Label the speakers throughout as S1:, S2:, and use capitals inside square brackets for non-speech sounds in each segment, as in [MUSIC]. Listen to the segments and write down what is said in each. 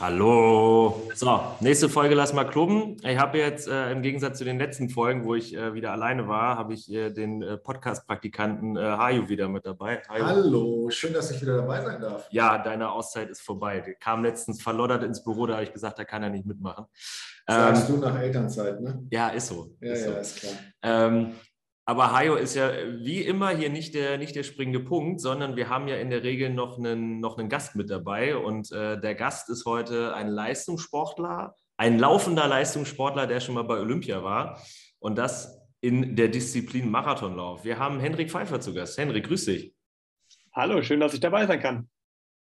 S1: Hallo. So, nächste Folge lass mal klubben. Ich habe jetzt äh, im Gegensatz zu den letzten Folgen, wo ich äh, wieder alleine war, habe ich äh, den äh, Podcast-Praktikanten äh, Hajo wieder mit dabei.
S2: Hajo. Hallo, schön, dass ich wieder dabei sein darf.
S1: Ja, deine Auszeit ist vorbei. Der kam letztens verloddert ins Büro, da habe ich gesagt, da kann er nicht mitmachen.
S2: Sagst ähm, du nach Elternzeit, ne?
S1: Ja, ist so.
S2: Ja,
S1: ist
S2: ja,
S1: so.
S2: ist klar.
S1: Ähm, aber Hajo ist ja wie immer hier nicht der, nicht der springende Punkt, sondern wir haben ja in der Regel noch einen, noch einen Gast mit dabei. Und äh, der Gast ist heute ein Leistungssportler, ein laufender Leistungssportler, der schon mal bei Olympia war. Und das in der Disziplin Marathonlauf. Wir haben Henrik Pfeiffer zu Gast. Henrik, grüß dich.
S3: Hallo, schön, dass ich dabei sein kann.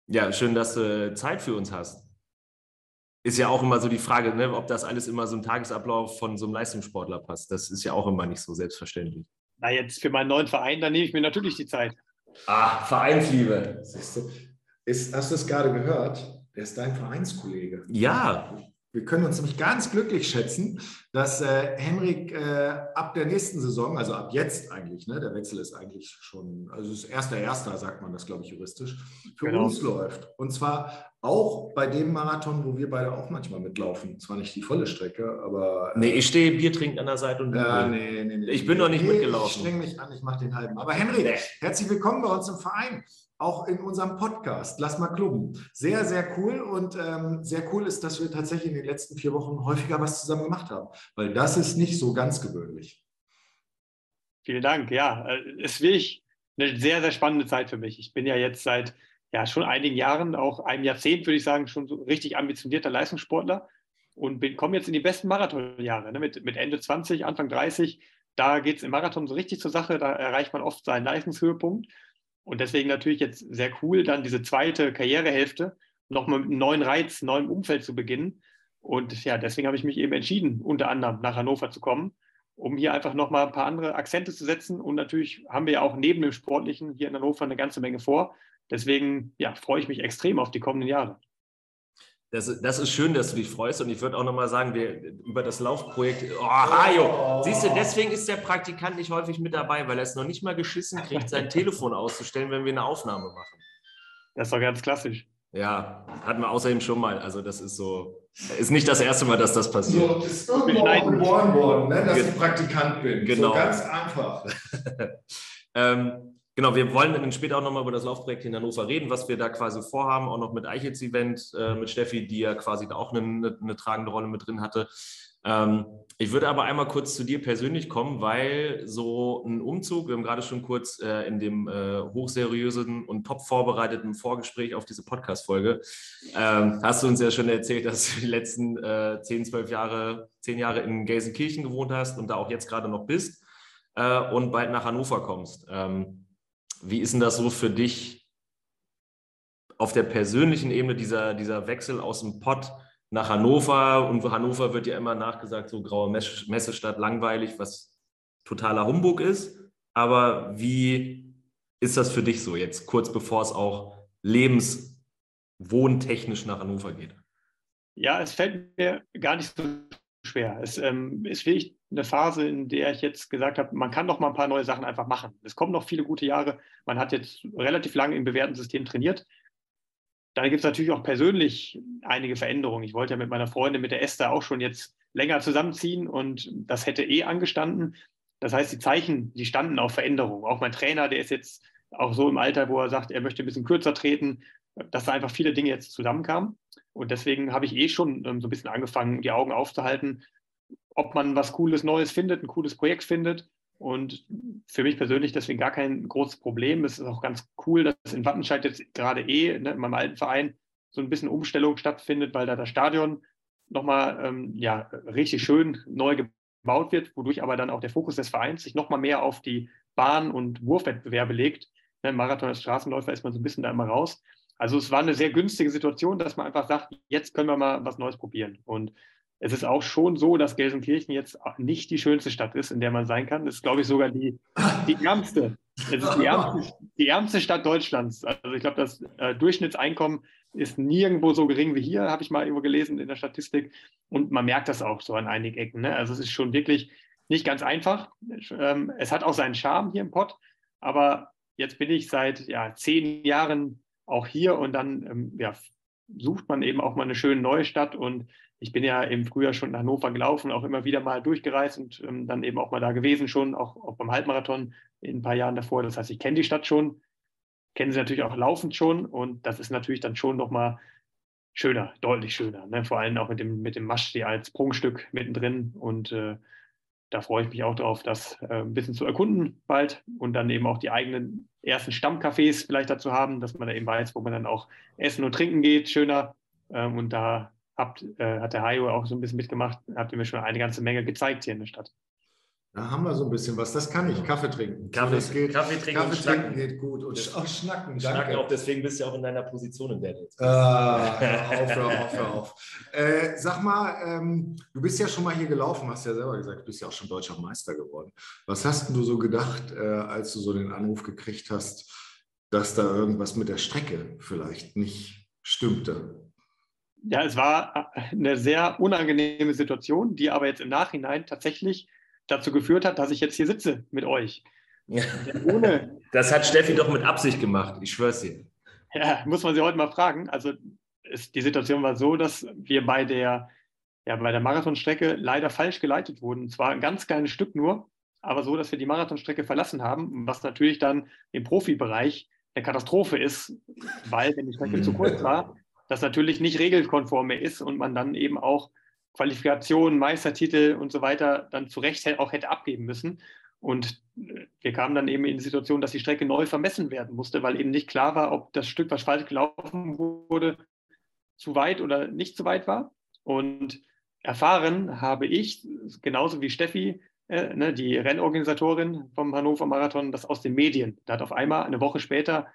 S1: Ja, schön, dass du Zeit für uns hast ist ja auch immer so die Frage, ne, ob das alles immer so im Tagesablauf von so einem Leistungssportler passt. Das ist ja auch immer nicht so selbstverständlich.
S3: Na, jetzt für meinen neuen Verein, da nehme ich mir natürlich die Zeit.
S1: Ah, Vereinsliebe.
S2: Ist, hast du es gerade gehört? Der ist dein Vereinskollege.
S1: Ja.
S2: Wir können uns nämlich ganz glücklich schätzen, dass äh, Henrik äh, ab der nächsten Saison, also ab jetzt eigentlich, ne, der Wechsel ist eigentlich schon, also es ist erster Erster, sagt man das, glaube ich, juristisch, für genau. uns läuft. Und zwar auch bei dem Marathon, wo wir beide auch manchmal mitlaufen. Zwar nicht die volle Strecke, aber.
S1: Äh, nee, ich stehe Bier trinken an der Seite und.
S2: Ja, nee, nee, nee.
S1: Ich bin noch nicht mitgelaufen.
S2: Ich streng mich an, ich mache den halben. Aber Henrik, herzlich willkommen bei uns im Verein auch in unserem Podcast. Lass mal klubben. Sehr, sehr cool und ähm, sehr cool ist, dass wir tatsächlich in den letzten vier Wochen häufiger was zusammen gemacht haben, weil das ist nicht so ganz gewöhnlich.
S3: Vielen Dank. Ja, es ist wirklich eine sehr, sehr spannende Zeit für mich. Ich bin ja jetzt seit ja, schon einigen Jahren, auch einem Jahrzehnt, würde ich sagen, schon so richtig ambitionierter Leistungssportler und komme jetzt in die besten Marathonjahre ne? mit, mit Ende 20, Anfang 30. Da geht es im Marathon so richtig zur Sache, da erreicht man oft seinen Leistungshöhepunkt. Und deswegen natürlich jetzt sehr cool, dann diese zweite Karrierehälfte nochmal mit einem neuen Reiz, neuem Umfeld zu beginnen. Und ja, deswegen habe ich mich eben entschieden, unter anderem nach Hannover zu kommen, um hier einfach nochmal ein paar andere Akzente zu setzen. Und natürlich haben wir ja auch neben dem Sportlichen hier in Hannover eine ganze Menge vor. Deswegen ja, freue ich mich extrem auf die kommenden Jahre.
S1: Das, das ist schön, dass du dich freust. Und ich würde auch nochmal sagen, wir, über das Laufprojekt. Oh, Hajo! Siehst du, deswegen ist der Praktikant nicht häufig mit dabei, weil er es noch nicht mal geschissen kriegt, sein [LAUGHS] Telefon auszustellen, wenn wir eine Aufnahme machen.
S3: Das ist doch ganz klassisch.
S1: Ja, hatten wir außerdem schon mal. Also, das ist so. Ist nicht das erste Mal, dass das passiert.
S2: So, das ist irgendwo auch geboren worden, ne, dass ich Praktikant bin.
S1: Genau.
S2: So ganz einfach. [LAUGHS]
S1: ähm, Genau, wir wollen dann später auch nochmal über das Laufprojekt in Hannover reden, was wir da quasi vorhaben, auch noch mit Eichels Event, äh, mit Steffi, die ja quasi da auch eine, eine, eine tragende Rolle mit drin hatte. Ähm, ich würde aber einmal kurz zu dir persönlich kommen, weil so ein Umzug, wir haben gerade schon kurz äh, in dem äh, hochseriösen und top vorbereiteten Vorgespräch auf diese Podcast-Folge, ähm, hast du uns ja schon erzählt, dass du die letzten äh, 10, 12 Jahre, 10 Jahre in Gelsenkirchen gewohnt hast und da auch jetzt gerade noch bist äh, und bald nach Hannover kommst. Ähm, wie ist denn das so für dich auf der persönlichen Ebene, dieser, dieser Wechsel aus dem Pott nach Hannover? Und Hannover wird ja immer nachgesagt, so graue Messestadt, langweilig, was totaler Humbug ist. Aber wie ist das für dich so jetzt, kurz bevor es auch lebenswohntechnisch nach Hannover geht?
S3: Ja, es fällt mir gar nicht so schwer. Es ähm, ist wirklich eine Phase, in der ich jetzt gesagt habe, man kann doch mal ein paar neue Sachen einfach machen. Es kommen noch viele gute Jahre. Man hat jetzt relativ lange im bewährten System trainiert. Dann gibt es natürlich auch persönlich einige Veränderungen. Ich wollte ja mit meiner Freundin, mit der Esther, auch schon jetzt länger zusammenziehen und das hätte eh angestanden. Das heißt, die Zeichen, die standen auf Veränderung. Auch mein Trainer, der ist jetzt auch so im Alter, wo er sagt, er möchte ein bisschen kürzer treten, dass da einfach viele Dinge jetzt zusammenkamen. Und deswegen habe ich eh schon ähm, so ein bisschen angefangen, die Augen aufzuhalten, ob man was Cooles Neues findet, ein cooles Projekt findet. Und für mich persönlich deswegen gar kein großes Problem. Es ist auch ganz cool, dass in Wattenscheid jetzt gerade eh ne, in meinem alten Verein so ein bisschen Umstellung stattfindet, weil da das Stadion nochmal ähm, ja, richtig schön neu gebaut wird, wodurch aber dann auch der Fokus des Vereins sich nochmal mehr auf die Bahn- und Wurfwettbewerbe legt. Ne, Marathon als Straßenläufer ist man so ein bisschen da immer raus. Also es war eine sehr günstige Situation, dass man einfach sagt, jetzt können wir mal was Neues probieren. Und es ist auch schon so, dass Gelsenkirchen jetzt nicht die schönste Stadt ist, in der man sein kann. Das ist, glaube ich, sogar die, die ärmste. Es ist die ärmste, die ärmste Stadt Deutschlands. Also ich glaube, das äh, Durchschnittseinkommen ist nirgendwo so gering wie hier, habe ich mal irgendwo gelesen in der Statistik. Und man merkt das auch so an einigen Ecken. Ne? Also es ist schon wirklich nicht ganz einfach. Ähm, es hat auch seinen Charme hier im Pott. Aber jetzt bin ich seit ja, zehn Jahren auch hier und dann ähm, ja, sucht man eben auch mal eine schöne neue Stadt. Und ich bin ja im Frühjahr schon nach Hannover gelaufen, auch immer wieder mal durchgereist und ähm, dann eben auch mal da gewesen schon, auch, auch beim Halbmarathon in ein paar Jahren davor. Das heißt, ich kenne die Stadt schon, kenne sie natürlich auch laufend schon und das ist natürlich dann schon nochmal schöner, deutlich schöner. Ne? Vor allem auch mit dem, mit dem Maschsee als Prunkstück mittendrin und äh, da freue ich mich auch darauf, das äh, ein bisschen zu erkunden bald und dann eben auch die eigenen ersten Stammcafés vielleicht dazu haben, dass man da eben weiß, wo man dann auch essen und trinken geht, schöner. Ähm, und da habt, äh, hat der Hajo auch so ein bisschen mitgemacht, habt ihr mir schon eine ganze Menge gezeigt hier in der Stadt.
S2: Da haben wir so ein bisschen was. Das kann ich. Kaffee trinken.
S1: Kaffee, das geht. Kaffee trinken,
S2: Kaffee trinken geht gut. Und auch schnacken.
S1: Danke. Schnacken auch, deswegen bist du auch in deiner Position, in der du
S2: jetzt bist. Ah, hör auf, hör auf, hör auf. Äh, sag mal, ähm, du bist ja schon mal hier gelaufen, hast ja selber gesagt, du bist ja auch schon deutscher Meister geworden. Was hast du so gedacht, äh, als du so den Anruf gekriegt hast, dass da irgendwas mit der Strecke vielleicht nicht stimmte?
S3: Ja, es war eine sehr unangenehme Situation, die aber jetzt im Nachhinein tatsächlich dazu geführt hat, dass ich jetzt hier sitze mit euch.
S1: Ja. Ohne, [LAUGHS] das hat Steffi doch mit Absicht gemacht, ich schwör's dir.
S3: Ja, muss man sie heute mal fragen. Also ist, die Situation war so, dass wir bei der, ja, bei der Marathonstrecke leider falsch geleitet wurden. Und zwar ein ganz kleines Stück nur, aber so, dass wir die Marathonstrecke verlassen haben, was natürlich dann im Profibereich eine Katastrophe ist, weil, wenn die Strecke zu kurz war, das natürlich nicht regelkonform mehr ist und man dann eben auch Qualifikation, Meistertitel und so weiter dann zu Recht auch hätte abgeben müssen. Und äh, wir kamen dann eben in die Situation, dass die Strecke neu vermessen werden musste, weil eben nicht klar war, ob das Stück, was falsch gelaufen wurde, zu weit oder nicht zu weit war. Und erfahren habe ich, genauso wie Steffi, äh, ne, die Rennorganisatorin vom Hannover Marathon, das aus den Medien. Da hat auf einmal eine Woche später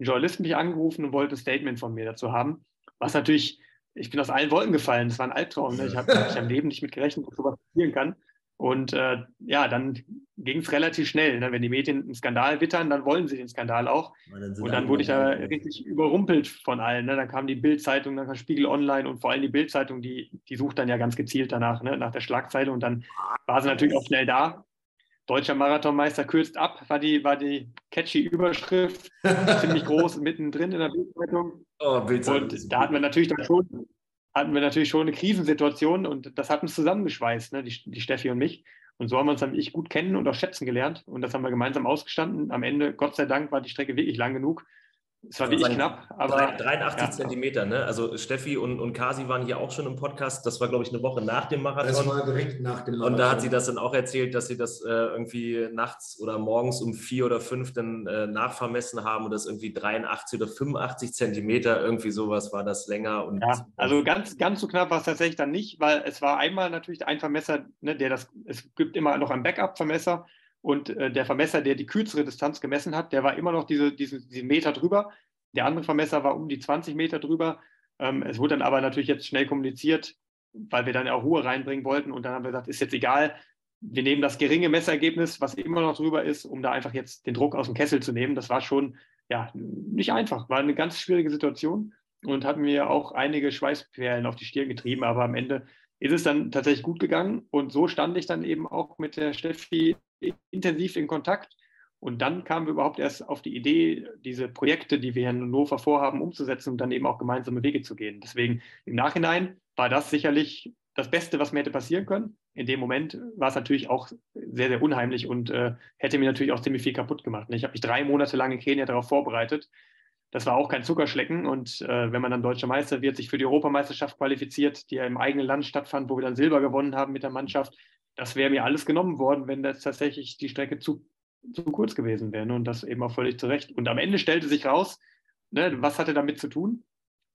S3: ein Journalist mich angerufen und wollte ein Statement von mir dazu haben, was natürlich ich bin aus allen Wolken gefallen. Das war ein Albtraum. Ne? Ich habe hab im Leben nicht mit gerechnet, dass sowas passieren kann. Und äh, ja, dann ging es relativ schnell. Ne? Wenn die Medien einen Skandal wittern, dann wollen sie den Skandal auch. Dann und dann wurde ich da richtig überrumpelt von allen. Ne? Dann kam die Bildzeitung, dann kam Spiegel Online und vor allem die Bildzeitung, die, die sucht dann ja ganz gezielt danach, ne? nach der Schlagzeile. Und dann war sie natürlich auch schnell da. Deutscher Marathonmeister kürzt ab, war die, war die catchy Überschrift, [LAUGHS] ziemlich groß mittendrin in der Bildzeitung. Oh, Bildzeitung. Und da hatten wir natürlich dann schon, hatten wir natürlich schon eine Krisensituation und das hat uns zusammengeschweißt, ne, die, die Steffi und mich. Und so haben wir uns dann ich gut kennen und auch schätzen gelernt. Und das haben wir gemeinsam ausgestanden. Am Ende, Gott sei Dank, war die Strecke wirklich lang genug, es war wirklich knapp.
S1: Aber, 83 ja. Zentimeter, ne? Also Steffi und, und Kasi waren hier auch schon im Podcast. Das war, glaube ich, eine Woche nach dem Marathon. Das
S2: war direkt nach dem Marathon.
S1: Und da hat sie das dann auch erzählt, dass sie das äh, irgendwie nachts oder morgens um vier oder fünf dann äh, nachvermessen haben und das irgendwie 83 oder 85 Zentimeter, irgendwie sowas war das länger. Und
S3: ja, also ganz, ganz so knapp war es tatsächlich dann nicht, weil es war einmal natürlich ein Vermesser, ne, der das, es gibt immer noch einen Backup-Vermesser und äh, der Vermesser, der die kürzere Distanz gemessen hat, der war immer noch diese, diese, diesen Meter drüber. Der andere Vermesser war um die 20 Meter drüber. Ähm, es wurde dann aber natürlich jetzt schnell kommuniziert, weil wir dann auch Ruhe reinbringen wollten. Und dann haben wir gesagt, ist jetzt egal, wir nehmen das geringe Messergebnis, was immer noch drüber ist, um da einfach jetzt den Druck aus dem Kessel zu nehmen. Das war schon ja, nicht einfach, war eine ganz schwierige Situation und hat mir auch einige Schweißperlen auf die Stirn getrieben. Aber am Ende ist es dann tatsächlich gut gegangen. Und so stand ich dann eben auch mit der Steffi intensiv in Kontakt. Und dann kamen wir überhaupt erst auf die Idee, diese Projekte, die wir in Hannover vorhaben, umzusetzen und dann eben auch gemeinsame Wege zu gehen. Deswegen im Nachhinein war das sicherlich das Beste, was mir hätte passieren können. In dem Moment war es natürlich auch sehr, sehr unheimlich und äh, hätte mir natürlich auch ziemlich viel kaputt gemacht. Ich habe mich drei Monate lang in Kenia darauf vorbereitet. Das war auch kein Zuckerschlecken. Und äh, wenn man dann deutscher Meister wird, sich für die Europameisterschaft qualifiziert, die ja im eigenen Land stattfand, wo wir dann Silber gewonnen haben mit der Mannschaft, das wäre mir alles genommen worden, wenn das tatsächlich die Strecke zu, zu kurz gewesen wäre. Ne? Und das eben auch völlig zu Recht. Und am Ende stellte sich raus, ne, was hatte damit zu tun?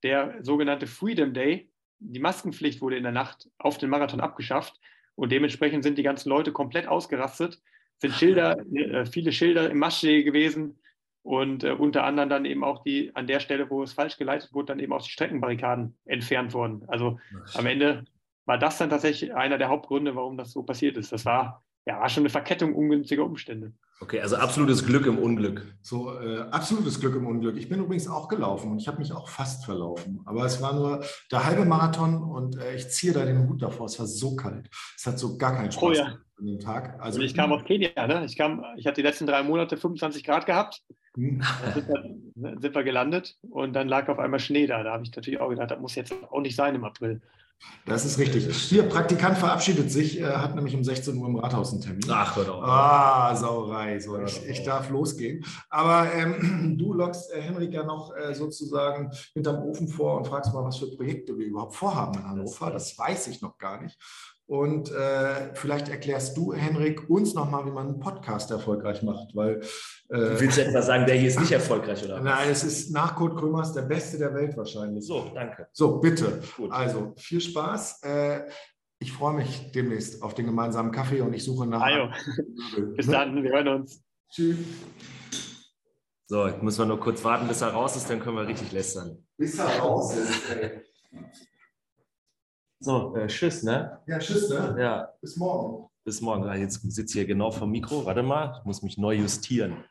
S3: Der sogenannte Freedom Day, die Maskenpflicht wurde in der Nacht auf den Marathon abgeschafft. Und dementsprechend sind die ganzen Leute komplett ausgerastet, sind Schilder, [LAUGHS] äh, viele Schilder im Maschsee gewesen und äh, unter anderem dann eben auch die, an der Stelle, wo es falsch geleitet wurde, dann eben auch die Streckenbarrikaden entfernt worden. Also am Ende war das dann tatsächlich einer der Hauptgründe, warum das so passiert ist. Das war ja, war schon eine Verkettung ungünstiger Umstände.
S1: Okay, also absolutes Glück im Unglück.
S2: So, äh, absolutes Glück im Unglück. Ich bin übrigens auch gelaufen und ich habe mich auch fast verlaufen. Aber es war nur der halbe Marathon und äh, ich ziehe da den Hut davor. Es war so kalt. Es hat so gar keinen Spaß
S3: oh, ja.
S2: an dem Tag.
S3: Also und ich kam aus Kenia, ne? Ich, kam, ich hatte die letzten drei Monate 25 Grad gehabt. Hm. Dann sind wir, sind wir gelandet und dann lag auf einmal Schnee da. Da habe ich natürlich auch gedacht, das muss jetzt auch nicht sein im April.
S2: Das ist richtig. Hier, Praktikant verabschiedet sich, äh, hat nämlich um 16 Uhr im Rathaus einen Termin.
S1: Ach, hör doch.
S2: Ah, Sauerei. So, ich, ich, darf losgehen. Aber ähm, [CLEARS THROAT] du lockst äh, Henrik ja noch äh, sozusagen hinterm Ofen vor und fragst mal, was für Projekte wir überhaupt vorhaben in Hannover. Das weiß ich noch gar nicht. Und äh, vielleicht erklärst du, Henrik, uns nochmal, wie man einen Podcast erfolgreich macht, weil.
S1: Äh, Willst du etwa sagen, der hier ist nicht erfolgreich, oder?
S2: Nein, es ist nach Kurt Krömers der beste der Welt wahrscheinlich.
S1: So, danke.
S2: So, bitte. Gut. Also, viel Spaß. Äh, ich freue mich demnächst auf den gemeinsamen Kaffee und ich suche nach.
S3: Ajo. Bis dann, wir hören uns.
S2: Tschüss.
S1: So, jetzt müssen wir nur kurz warten, bis er raus ist, dann können wir richtig lästern.
S2: Bis er raus ist, ey.
S1: So, äh, tschüss, ne?
S2: Ja, tschüss, ne?
S1: Ja.
S2: Bis morgen.
S1: Bis morgen. Ah, jetzt sitze ich hier genau vom Mikro. Warte mal, ich muss mich neu justieren.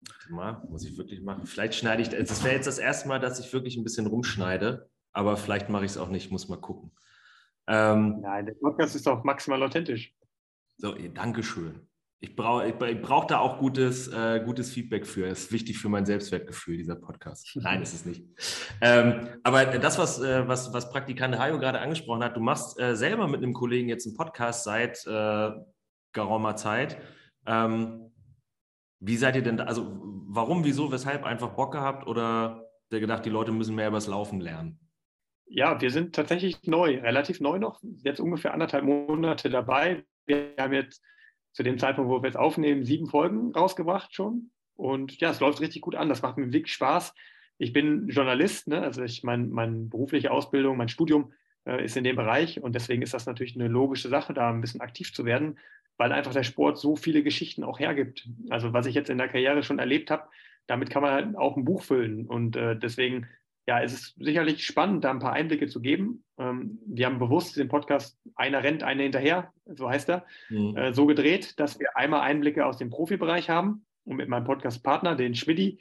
S1: Warte mal, muss ich wirklich machen. Vielleicht schneide ich, das wäre jetzt das erste Mal, dass ich wirklich ein bisschen rumschneide, aber vielleicht mache ich es auch nicht, muss mal gucken.
S3: Ähm, Nein, der Podcast ist doch maximal authentisch.
S1: So, Dankeschön. Ich brauche ich, brauch da auch gutes, äh, gutes Feedback für. Das ist wichtig für mein Selbstwertgefühl, dieser Podcast. Nein, ist es nicht. Ähm, aber das, was, äh, was, was Praktikant Hayo gerade angesprochen hat, du machst äh, selber mit einem Kollegen jetzt einen Podcast seit äh, geraumer Zeit. Ähm, wie seid ihr denn da? Also, warum, wieso, weshalb? Einfach Bock gehabt oder der gedacht, die Leute müssen mehr übers Laufen lernen?
S3: Ja, wir sind tatsächlich neu, relativ neu noch, jetzt ungefähr anderthalb Monate dabei. Wir haben jetzt zu dem Zeitpunkt, wo wir jetzt aufnehmen, sieben Folgen rausgebracht schon. Und ja, es läuft richtig gut an. Das macht mir wirklich Spaß. Ich bin Journalist, ne? also ich meine, meine berufliche Ausbildung, mein Studium äh, ist in dem Bereich und deswegen ist das natürlich eine logische Sache, da ein bisschen aktiv zu werden, weil einfach der Sport so viele Geschichten auch hergibt. Also was ich jetzt in der Karriere schon erlebt habe, damit kann man halt auch ein Buch füllen und äh, deswegen ja, es ist sicherlich spannend, da ein paar Einblicke zu geben. Ähm, wir haben bewusst den Podcast Einer rennt, einer hinterher, so heißt er, mhm. äh, so gedreht, dass wir einmal Einblicke aus dem Profibereich haben und mit meinem Podcast-Partner, den Schmidti,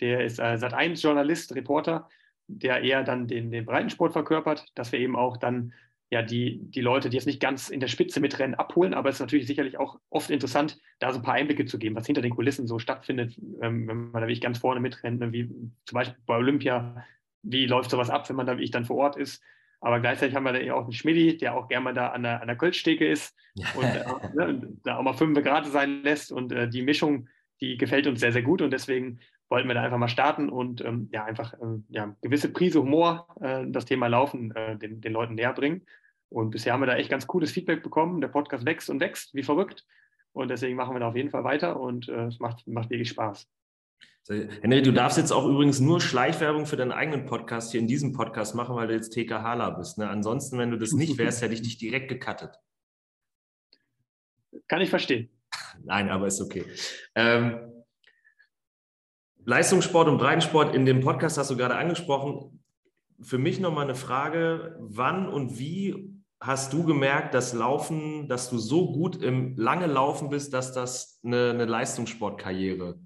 S3: der ist äh, Sat1-Journalist, Reporter, der eher dann den, den Breitensport verkörpert, dass wir eben auch dann ja, die, die Leute, die jetzt nicht ganz in der Spitze mitrennen, abholen. Aber es ist natürlich sicherlich auch oft interessant, da so ein paar Einblicke zu geben, was hinter den Kulissen so stattfindet, ähm, wenn man da wirklich ganz vorne mitrennt, ne, wie zum Beispiel bei Olympia wie läuft sowas ab, wenn man da wie ich dann vor Ort ist. Aber gleichzeitig haben wir da eben auch einen Schmidti, der auch gerne mal da an der, an der Kölschsteke ist und, äh, [LAUGHS] ne, da auch mal fünf Grad sein lässt. Und äh, die Mischung, die gefällt uns sehr, sehr gut. Und deswegen wollten wir da einfach mal starten und ähm, ja, einfach ähm, ja, gewisse Prise Humor, äh, das Thema Laufen äh, den, den Leuten näher bringen. Und bisher haben wir da echt ganz cooles Feedback bekommen. Der Podcast wächst und wächst, wie verrückt. Und deswegen machen wir da auf jeden Fall weiter und äh, es macht, macht wirklich Spaß.
S1: Henry, du darfst jetzt auch übrigens nur Schleichwerbung für deinen eigenen Podcast hier in diesem Podcast machen, weil du jetzt TK Hala bist. Ne? Ansonsten, wenn du das nicht wärst, hätte ich dich direkt gecuttet.
S3: Kann ich verstehen. [LAUGHS]
S1: Nein, aber ist okay. Ähm, Leistungssport und Breitensport in dem Podcast hast du gerade angesprochen. Für mich nochmal eine Frage, wann und wie hast du gemerkt, dass Laufen, dass du so gut im lange Laufen bist, dass das eine, eine Leistungssportkarriere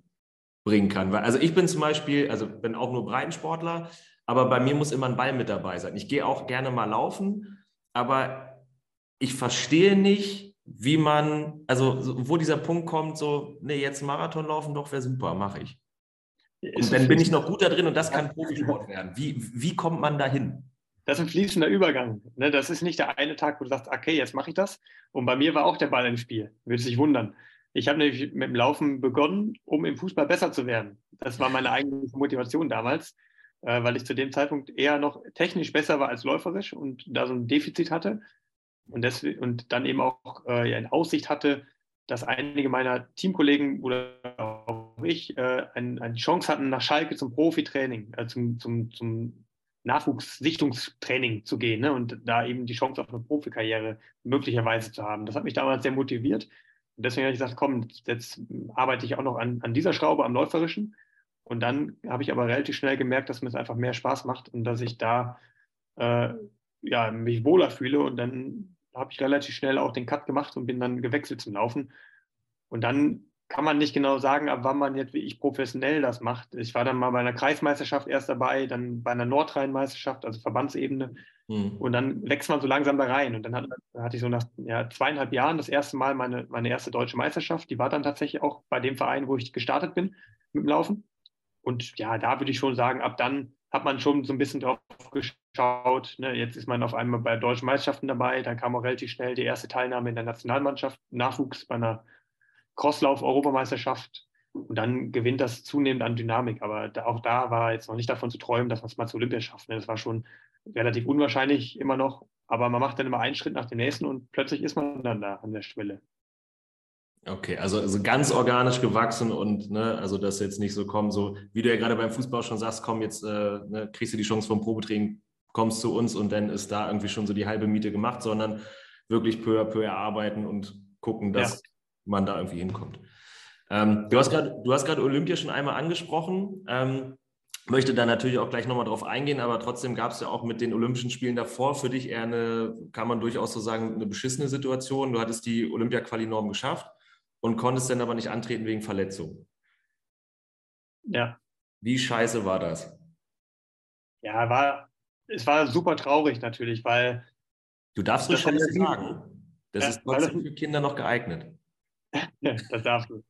S1: bringen kann. Also ich bin zum Beispiel, also bin auch nur Breitensportler, aber bei mir muss immer ein Ball mit dabei sein. Ich gehe auch gerne mal laufen, aber ich verstehe nicht, wie man, also wo dieser Punkt kommt, so, nee, jetzt Marathon laufen doch wäre super, mache ich. Und dann bin ich noch gut da drin und das kann Profisport werden. Wie, wie kommt man dahin?
S3: Das ist ein fließender Übergang. Ne? Das ist nicht der eine Tag, wo du sagst, okay, jetzt mache ich das. Und bei mir war auch der Ball im Spiel. Würde sich wundern. Ich habe nämlich mit dem Laufen begonnen, um im Fußball besser zu werden. Das war meine eigene Motivation damals, äh, weil ich zu dem Zeitpunkt eher noch technisch besser war als läuferisch und da so ein Defizit hatte. Und, deswegen, und dann eben auch äh, in Aussicht hatte, dass einige meiner Teamkollegen oder auch ich äh, eine, eine Chance hatten, nach Schalke zum Profitraining, äh, zum, zum, zum Nachwuchssichtungstraining zu gehen ne? und da eben die Chance auf eine Profikarriere möglicherweise zu haben. Das hat mich damals sehr motiviert. Deswegen habe ich gesagt, komm, jetzt arbeite ich auch noch an, an dieser Schraube, am Läuferischen. Und dann habe ich aber relativ schnell gemerkt, dass mir es einfach mehr Spaß macht und dass ich da äh, ja, mich wohler fühle. Und dann habe ich relativ schnell auch den Cut gemacht und bin dann gewechselt zum Laufen. Und dann kann man nicht genau sagen, ab wann man jetzt wie ich professionell das macht. Ich war dann mal bei einer Kreismeisterschaft erst dabei, dann bei einer Nordrhein-Meisterschaft, also Verbandsebene. Mhm. Und dann wächst man so langsam da rein. Und dann hat, hatte ich so nach ja, zweieinhalb Jahren das erste Mal meine, meine erste deutsche Meisterschaft. Die war dann tatsächlich auch bei dem Verein, wo ich gestartet bin mit dem Laufen. Und ja, da würde ich schon sagen, ab dann hat man schon so ein bisschen drauf geschaut. Ne? Jetzt ist man auf einmal bei deutschen Meisterschaften dabei. Dann kam auch relativ schnell die erste Teilnahme in der Nationalmannschaft, Nachwuchs bei einer Crosslauf-Europameisterschaft. Und dann gewinnt das zunehmend an Dynamik. Aber da, auch da war jetzt noch nicht davon zu träumen, dass man es mal zu Olympia schafft. Ne? Das war schon relativ unwahrscheinlich immer noch. Aber man macht dann immer einen Schritt nach dem nächsten und plötzlich ist man dann da an der Schwelle.
S1: Okay, also, also ganz organisch gewachsen und ne, also das jetzt nicht so kommen, so wie du ja gerade beim Fußball schon sagst, komm, jetzt äh, ne, kriegst du die Chance vom Probetraining, kommst zu uns und dann ist da irgendwie schon so die halbe Miete gemacht, sondern wirklich peu à peu erarbeiten und gucken, dass ja. Man da irgendwie hinkommt. Ähm, du hast gerade Olympia schon einmal angesprochen. Ähm, möchte da natürlich auch gleich nochmal drauf eingehen, aber trotzdem gab es ja auch mit den Olympischen Spielen davor für dich eher eine, kann man durchaus so sagen, eine beschissene Situation. Du hattest die Olympia-Quali-Norm geschafft und konntest dann aber nicht antreten wegen Verletzung.
S3: Ja.
S1: Wie scheiße war das?
S3: Ja, war, es war super traurig natürlich, weil.
S1: Du darfst ruhig schon sagen. Das ja, ist trotzdem das, für Kinder noch geeignet. [LAUGHS]
S3: das darfst du.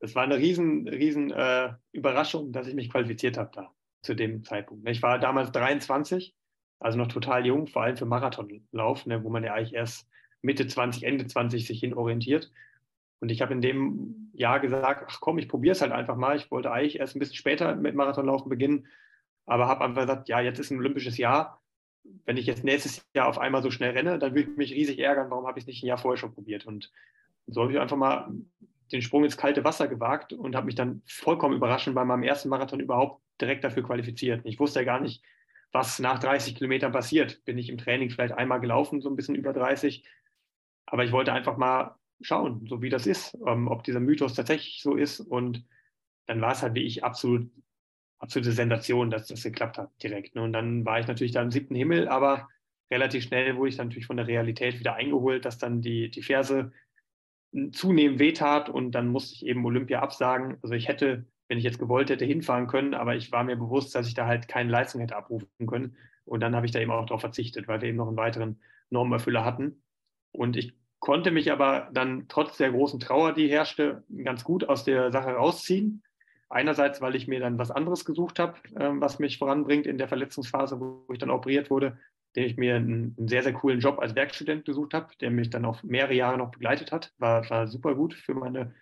S3: Das war eine riesen, riesen äh, Überraschung, dass ich mich qualifiziert habe da zu dem Zeitpunkt. Ich war damals 23, also noch total jung, vor allem für Marathonlauf, ne, wo man ja eigentlich erst Mitte 20, Ende 20 sich hin orientiert. Und ich habe in dem Jahr gesagt, ach komm, ich probiere es halt einfach mal. Ich wollte eigentlich erst ein bisschen später mit Marathonlaufen beginnen, aber habe einfach gesagt, ja, jetzt ist ein olympisches Jahr. Wenn ich jetzt nächstes Jahr auf einmal so schnell renne, dann würde ich mich riesig ärgern, warum habe ich es nicht ein Jahr vorher schon probiert. Und so habe ich einfach mal den Sprung ins kalte Wasser gewagt und habe mich dann vollkommen überraschend bei meinem ersten Marathon überhaupt direkt dafür qualifiziert. Ich wusste ja gar nicht, was nach 30 Kilometern passiert. Bin ich im Training vielleicht einmal gelaufen, so ein bisschen über 30. Aber ich wollte einfach mal schauen, so wie das ist, ähm, ob dieser Mythos tatsächlich so ist. Und dann war es halt wie ich absolut, absolute Sensation, dass das geklappt hat direkt. Ne? Und dann war ich natürlich da im siebten Himmel, aber relativ schnell wurde ich dann natürlich von der Realität wieder eingeholt, dass dann die, die Ferse zunehmend wehtat und dann musste ich eben Olympia absagen. Also ich hätte, wenn ich jetzt gewollt hätte, hinfahren können, aber ich war mir bewusst, dass ich da halt keine Leistung hätte abrufen können. Und dann habe ich da eben auch darauf verzichtet, weil wir eben noch einen weiteren Normerfüller hatten. Und ich konnte mich aber dann trotz der großen Trauer, die herrschte, ganz gut aus der Sache rausziehen. Einerseits, weil ich mir dann was anderes gesucht habe, ähm, was mich voranbringt in der Verletzungsphase, wo ich dann operiert wurde, indem ich mir einen, einen, sehr, sehr coolen Job als Werkstudent gesucht habe, der mich dann auch mehrere Jahre noch begleitet hat. War, war super gut für meine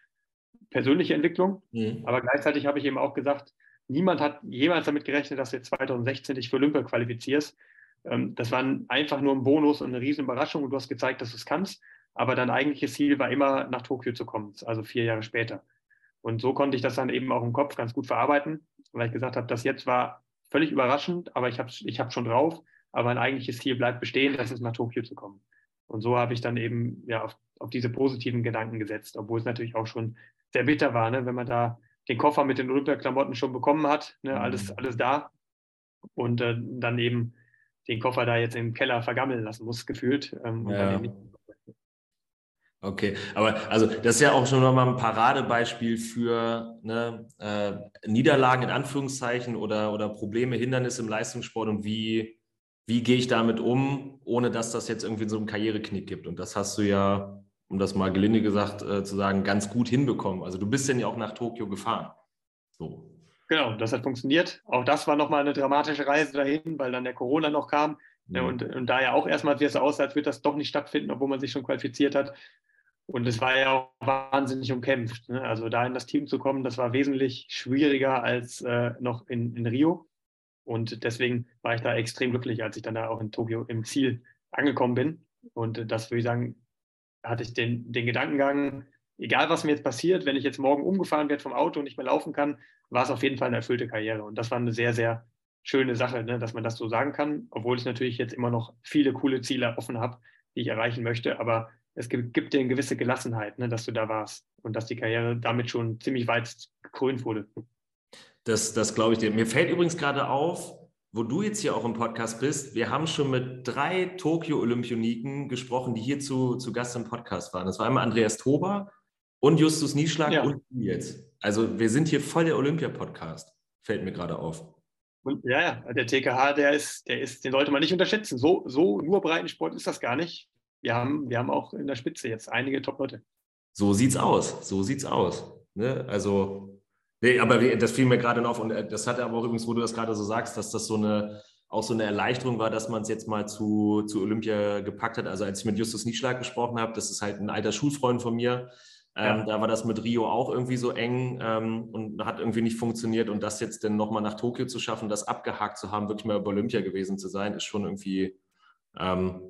S3: persönliche Entwicklung. Mhm. Aber gleichzeitig habe ich eben auch gesagt, niemand hat jemals damit gerechnet, dass du jetzt 2016 dich für Olympia qualifizierst. Ähm, das war einfach nur ein Bonus und eine riesen Überraschung und du hast gezeigt, dass du es kannst. Aber dein eigentliches Ziel war immer, nach Tokio zu kommen, also vier Jahre später. Und so konnte ich das dann eben auch im Kopf ganz gut verarbeiten, weil ich gesagt habe, das jetzt war völlig überraschend, aber ich habe ich hab schon drauf. Aber mein eigentliches Ziel bleibt bestehen, das ist nach Tokio zu kommen. Und so habe ich dann eben ja, auf, auf diese positiven Gedanken gesetzt, obwohl es natürlich auch schon sehr bitter war, ne, wenn man da den Koffer mit den Olympiaklamotten schon bekommen hat, ne, alles, mhm. alles da. Und äh, dann eben den Koffer da jetzt im Keller vergammeln lassen muss, gefühlt. Ähm, ja.
S1: Okay, aber also das ist ja auch schon nochmal ein Paradebeispiel für ne, äh, Niederlagen in Anführungszeichen oder, oder Probleme, Hindernisse im Leistungssport und wie, wie gehe ich damit um, ohne dass das jetzt irgendwie so einen Karriereknick gibt. Und das hast du ja, um das mal gelinde gesagt äh, zu sagen, ganz gut hinbekommen. Also du bist denn ja auch nach Tokio gefahren. So.
S3: Genau, das hat funktioniert. Auch das war nochmal eine dramatische Reise dahin, weil dann der Corona noch kam. Ja. Und, und da ja auch erstmal wie es aussah, als würde das doch nicht stattfinden, obwohl man sich schon qualifiziert hat. Und es war ja auch wahnsinnig umkämpft. Ne? Also da in das Team zu kommen, das war wesentlich schwieriger als äh, noch in, in Rio. Und deswegen war ich da extrem glücklich, als ich dann da auch in Tokio im Ziel angekommen bin. Und das würde ich sagen, hatte ich den, den Gedankengang, egal was mir jetzt passiert, wenn ich jetzt morgen umgefahren werde vom Auto und nicht mehr laufen kann, war es auf jeden Fall eine erfüllte Karriere. Und das war eine sehr, sehr schöne Sache, ne, dass man das so sagen kann, obwohl ich natürlich jetzt immer noch viele coole Ziele offen habe, die ich erreichen möchte. Aber es gibt, gibt dir eine gewisse Gelassenheit, ne, dass du da warst und dass die Karriere damit schon ziemlich weit gekrönt wurde.
S1: Das, das glaube ich dir. Mir fällt übrigens gerade auf, wo du jetzt hier auch im Podcast bist, wir haben schon mit drei Tokio-Olympioniken gesprochen, die hier zu, zu Gast im Podcast waren. Das war einmal Andreas Tober und Justus Nieschlag ja. und du jetzt. Also wir sind hier voll der Olympia-Podcast, fällt mir gerade auf.
S3: Und, ja, ja, der TKH, der ist, der ist, den sollte man nicht unterschätzen. So, so nur Breitensport ist das gar nicht. Wir haben, wir haben auch in der Spitze jetzt einige Top-Leute.
S1: So sieht's aus. So sieht's aus. Ne? Also Nee, aber das fiel mir gerade noch auf und äh, das hatte aber auch übrigens, wo du das gerade so sagst, dass das so eine auch so eine Erleichterung war, dass man es jetzt mal zu, zu Olympia gepackt hat. Also als ich mit Justus Nieschlag gesprochen habe, das ist halt ein alter Schulfreund von mir. Ähm, ja. Da war das mit Rio auch irgendwie so eng ähm, und hat irgendwie nicht funktioniert. Und das jetzt dann nochmal nach Tokio zu schaffen, das abgehakt zu haben, wirklich mal über Olympia gewesen zu sein, ist schon irgendwie, ähm,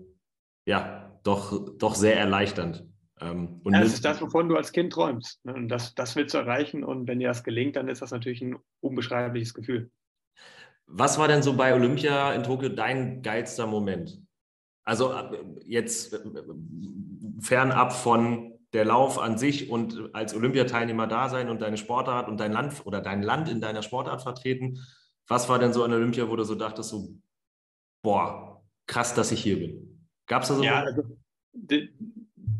S1: ja, doch, doch sehr erleichternd.
S3: Ähm, ja, das ist das, wovon du als Kind träumst. Ne? Und das, das willst du erreichen. Und wenn dir das gelingt, dann ist das natürlich ein unbeschreibliches Gefühl.
S1: Was war denn so bei Olympia in Tokio dein geilster Moment? Also äh, jetzt äh, fernab von der Lauf an sich und als Olympiateilnehmer da sein und deine Sportart und dein Land oder dein Land in deiner Sportart vertreten. Was war denn so an Olympia, wo du so dachtest, so, boah, krass, dass ich hier bin? Gab es da so?
S3: Ja, also,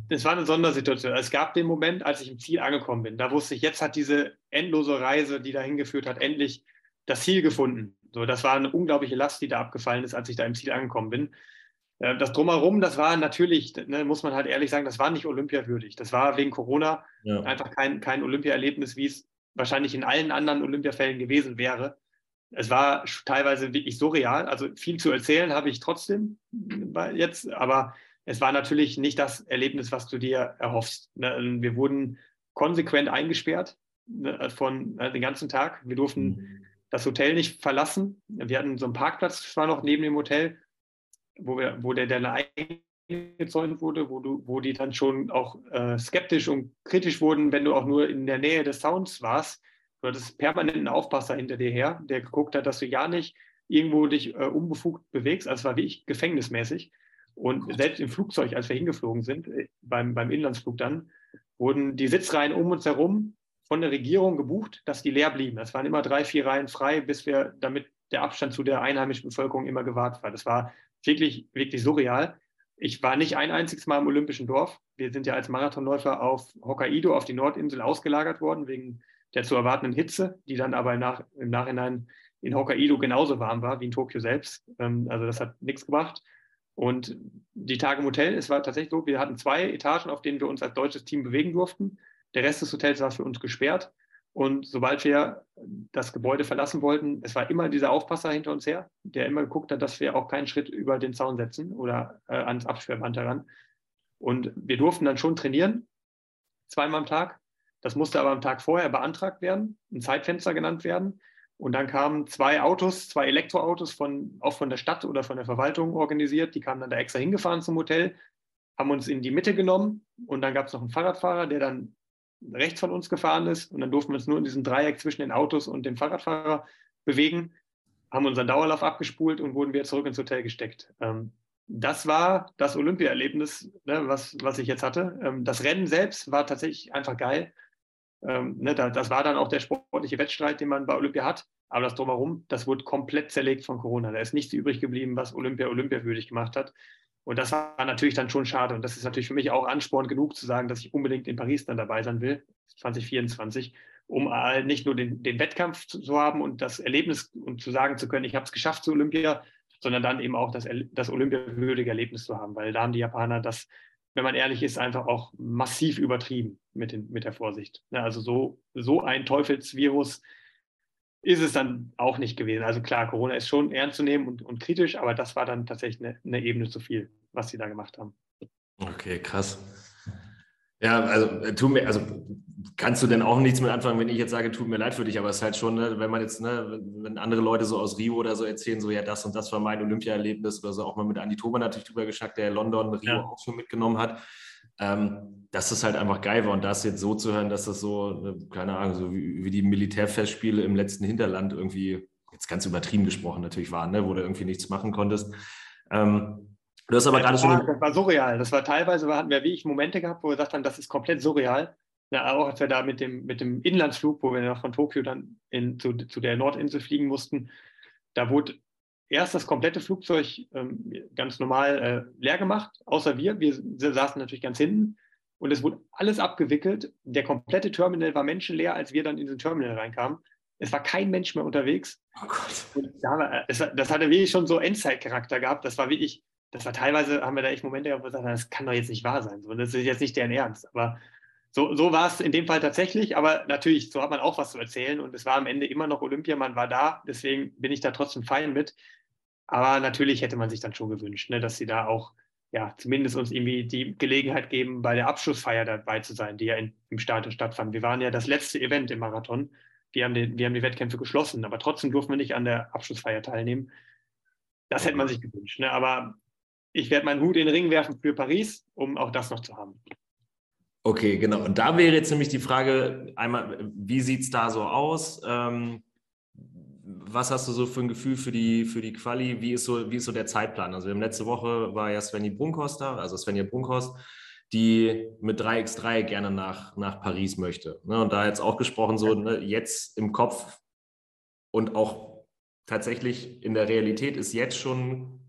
S3: das war eine Sondersituation. Es gab den Moment, als ich im Ziel angekommen bin. Da wusste ich, jetzt hat diese endlose Reise, die dahin geführt hat, endlich das Ziel gefunden. So, das war eine unglaubliche Last, die da abgefallen ist, als ich da im Ziel angekommen bin. Äh, das Drumherum, das war natürlich, ne, muss man halt ehrlich sagen, das war nicht olympiawürdig. Das war wegen Corona ja. einfach kein, kein Olympia-Erlebnis, wie es wahrscheinlich in allen anderen Olympiafällen gewesen wäre. Es war teilweise wirklich surreal. Also viel zu erzählen habe ich trotzdem jetzt, aber es war natürlich nicht das Erlebnis, was du dir erhoffst. Ne, wir wurden konsequent eingesperrt ne, von äh, den ganzen Tag. Wir durften mhm. das Hotel nicht verlassen. Wir hatten so einen Parkplatz zwar noch neben dem Hotel, wo, wir, wo der dann eingezäunt wurde, wo, du, wo die dann schon auch äh, skeptisch und kritisch wurden, wenn du auch nur in der Nähe des Sounds warst. Du hattest permanent einen Aufpasser hinter dir her, der geguckt hat, dass du ja nicht irgendwo dich äh, unbefugt bewegst. Also es war wirklich gefängnismäßig. Und selbst im Flugzeug, als wir hingeflogen sind, äh, beim, beim Inlandsflug dann, wurden die Sitzreihen um uns herum von der Regierung gebucht, dass die leer blieben. Es waren immer drei, vier Reihen frei, bis wir, damit der Abstand zu der einheimischen Bevölkerung immer gewahrt war. Das war wirklich, wirklich surreal. Ich war nicht ein einziges Mal im Olympischen Dorf. Wir sind ja als Marathonläufer auf Hokkaido, auf die Nordinsel ausgelagert worden, wegen der zu erwartenden Hitze, die dann aber im, Nach im Nachhinein in Hokkaido genauso warm war wie in Tokio selbst. Ähm, also das hat nichts gebracht. Und die Tage im Hotel, es war tatsächlich so, wir hatten zwei Etagen, auf denen wir uns als deutsches Team bewegen durften. Der Rest des Hotels war für uns gesperrt. Und sobald wir das Gebäude verlassen wollten, es war immer dieser Aufpasser hinter uns her, der immer geguckt hat, dass wir auch keinen Schritt über den Zaun setzen oder äh, ans Absperrband heran. Und wir durften dann schon trainieren, zweimal am Tag. Das musste aber am Tag vorher beantragt werden, ein Zeitfenster genannt werden. Und dann kamen zwei Autos, zwei Elektroautos von, auch von der Stadt oder von der Verwaltung organisiert. Die kamen dann da extra hingefahren zum Hotel, haben uns in die Mitte genommen und dann gab es noch einen Fahrradfahrer, der dann rechts von uns gefahren ist. Und dann durften wir uns nur in diesem Dreieck zwischen den Autos und dem Fahrradfahrer bewegen, haben unseren Dauerlauf abgespult und wurden wieder zurück ins Hotel gesteckt. Ähm, das war das Olympia-Erlebnis, ne, was, was ich jetzt hatte. Ähm, das Rennen selbst war tatsächlich einfach geil. Ähm, ne, da, das war dann auch der sportliche Wettstreit, den man bei Olympia hat. Aber das drumherum, das wurde komplett zerlegt von Corona. Da ist nichts übrig geblieben, was Olympia olympiawürdig gemacht hat. Und das war natürlich dann schon schade. Und das ist natürlich für mich auch Ansporn genug zu sagen, dass ich unbedingt in Paris dann dabei sein will, 2024, um nicht nur den, den Wettkampf zu, zu, haben und das Erlebnis und zu sagen zu können, ich habe es geschafft zu Olympia, sondern dann eben auch das, das olympiawürdige Erlebnis zu haben. Weil da haben die Japaner das wenn man ehrlich ist, einfach auch massiv übertrieben mit, den, mit der Vorsicht. Also so, so ein Teufelsvirus ist es dann auch nicht gewesen. Also klar, Corona ist schon ernst zu nehmen und, und kritisch, aber das war dann tatsächlich eine, eine Ebene zu viel, was sie da gemacht haben.
S1: Okay, krass. Ja, also, äh, tu mir, also kannst du denn auch nichts mit anfangen, wenn ich jetzt sage, tut mir leid für dich, aber es ist halt schon, ne, wenn man jetzt, ne, wenn andere Leute so aus Rio oder so erzählen, so ja, das und das war mein Olympia-Erlebnis oder so, auch mal mit Andi Thoman natürlich drüber geschnackt, der London, Rio ja. auch schon mitgenommen hat, ähm, dass das halt einfach geil war und das jetzt so zu hören, dass das so, ne, keine Ahnung, so wie, wie, die Militärfestspiele im letzten Hinterland irgendwie, jetzt ganz übertrieben gesprochen natürlich waren, ne, wo du irgendwie nichts machen konntest. Ähm,
S3: Du hast aber gerade schon. Das war surreal. Das war teilweise, hatten wir wie ich Momente gehabt, wo wir gesagt haben, das ist komplett surreal. Ja, auch als wir da mit dem, mit dem Inlandsflug, wo wir noch von Tokio dann in, zu, zu der Nordinsel fliegen mussten, da wurde erst das komplette Flugzeug ähm, ganz normal äh, leer gemacht, außer wir. Wir saßen natürlich ganz hinten und es wurde alles abgewickelt. Der komplette Terminal war menschenleer, als wir dann in den Terminal reinkamen. Es war kein Mensch mehr unterwegs. Oh Gott. Da war, das, das, hatte wirklich schon so Endzeit-Charakter gehabt. Das war wirklich, das war teilweise, haben wir da echt Momente gehabt, wo wir gesagt das kann doch jetzt nicht wahr sein. So, das ist jetzt nicht deren Ernst. Aber so, so war es in dem Fall tatsächlich. Aber natürlich, so hat man auch was zu erzählen. Und es war am Ende immer noch Olympia, man war da. Deswegen bin ich da trotzdem fein mit. Aber natürlich hätte man sich dann schon gewünscht, ne, dass sie da auch ja, zumindest uns irgendwie die Gelegenheit geben, bei der Abschlussfeier dabei zu sein, die ja in, im Stadion stattfand. Wir waren ja das letzte Event im Marathon. Wir haben, den, wir haben die Wettkämpfe geschlossen, aber trotzdem durften wir nicht an der Abschlussfeier teilnehmen. Das hätte man sich gewünscht. Ne? Aber ich werde meinen Hut in den Ring werfen für Paris, um auch das noch zu haben.
S1: Okay, genau. Und da wäre jetzt nämlich die Frage, einmal, wie sieht es da so aus? Ähm, was hast du so für ein Gefühl für die, für die Quali? Wie ist, so, wie ist so der Zeitplan? Also letzte Woche war ja Svenny Brunkhorst da, also Svenja Brunkhorst, die mit 3x3 gerne nach, nach Paris möchte. Ne? Und da jetzt auch gesprochen, so ne, jetzt im Kopf und auch tatsächlich in der Realität ist jetzt schon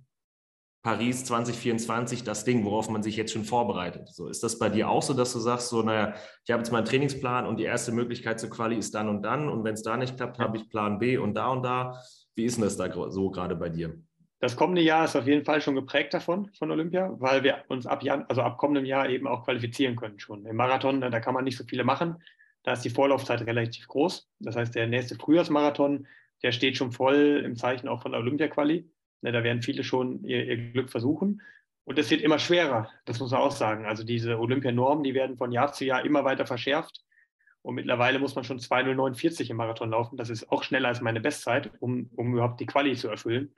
S1: Paris 2024 das Ding, worauf man sich jetzt schon vorbereitet. So, ist das bei dir auch so, dass du sagst, so, naja, ich habe jetzt meinen Trainingsplan und die erste Möglichkeit zur Quali ist dann und dann und wenn es da nicht klappt, habe ich Plan B und da und da. Wie ist denn das da so gerade bei dir?
S3: Das kommende Jahr ist auf jeden Fall schon geprägt davon, von Olympia, weil wir uns ab, Jan also ab kommendem Jahr eben auch qualifizieren können schon. Im Marathon, da kann man nicht so viele machen. Da ist die Vorlaufzeit relativ groß. Das heißt, der nächste Frühjahrsmarathon, der steht schon voll im Zeichen auch von der Olympia-Quali. Ne, da werden viele schon ihr, ihr Glück versuchen. Und es wird immer schwerer, das muss man auch sagen. Also diese Olympianormen, die werden von Jahr zu Jahr immer weiter verschärft. Und mittlerweile muss man schon 2.049 im Marathon laufen. Das ist auch schneller als meine Bestzeit, um, um überhaupt die Quali zu erfüllen.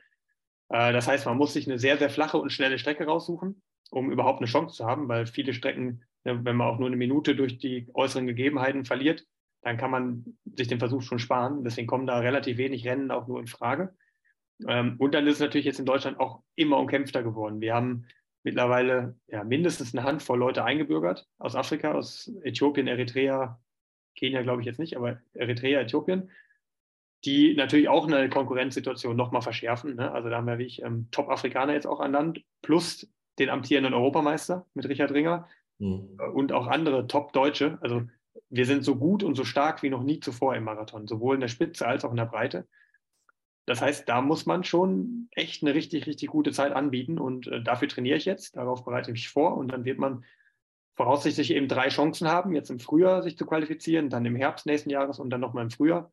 S3: Äh, das heißt, man muss sich eine sehr, sehr flache und schnelle Strecke raussuchen, um überhaupt eine Chance zu haben, weil viele Strecken, ne, wenn man auch nur eine Minute durch die äußeren Gegebenheiten verliert, dann kann man sich den Versuch schon sparen. Deswegen kommen da relativ wenig Rennen auch nur in Frage. Ähm, und dann ist es natürlich jetzt in Deutschland auch immer umkämpfter geworden. Wir haben mittlerweile ja, mindestens eine Handvoll Leute eingebürgert aus Afrika, aus Äthiopien, Eritrea, Kenia glaube ich jetzt nicht, aber Eritrea, Äthiopien, die natürlich auch eine Konkurrenzsituation nochmal verschärfen. Ne? Also da haben wir wirklich ähm, Top-Afrikaner jetzt auch an Land, plus den amtierenden Europameister mit Richard Ringer mhm. und auch andere Top-Deutsche. Also wir sind so gut und so stark wie noch nie zuvor im Marathon, sowohl in der Spitze als auch in der Breite. Das heißt, da muss man schon echt eine richtig, richtig gute Zeit anbieten und äh, dafür trainiere ich jetzt, darauf bereite ich mich vor und dann wird man voraussichtlich eben drei Chancen haben, jetzt im Frühjahr sich zu qualifizieren, dann im Herbst nächsten Jahres und dann nochmal im Frühjahr.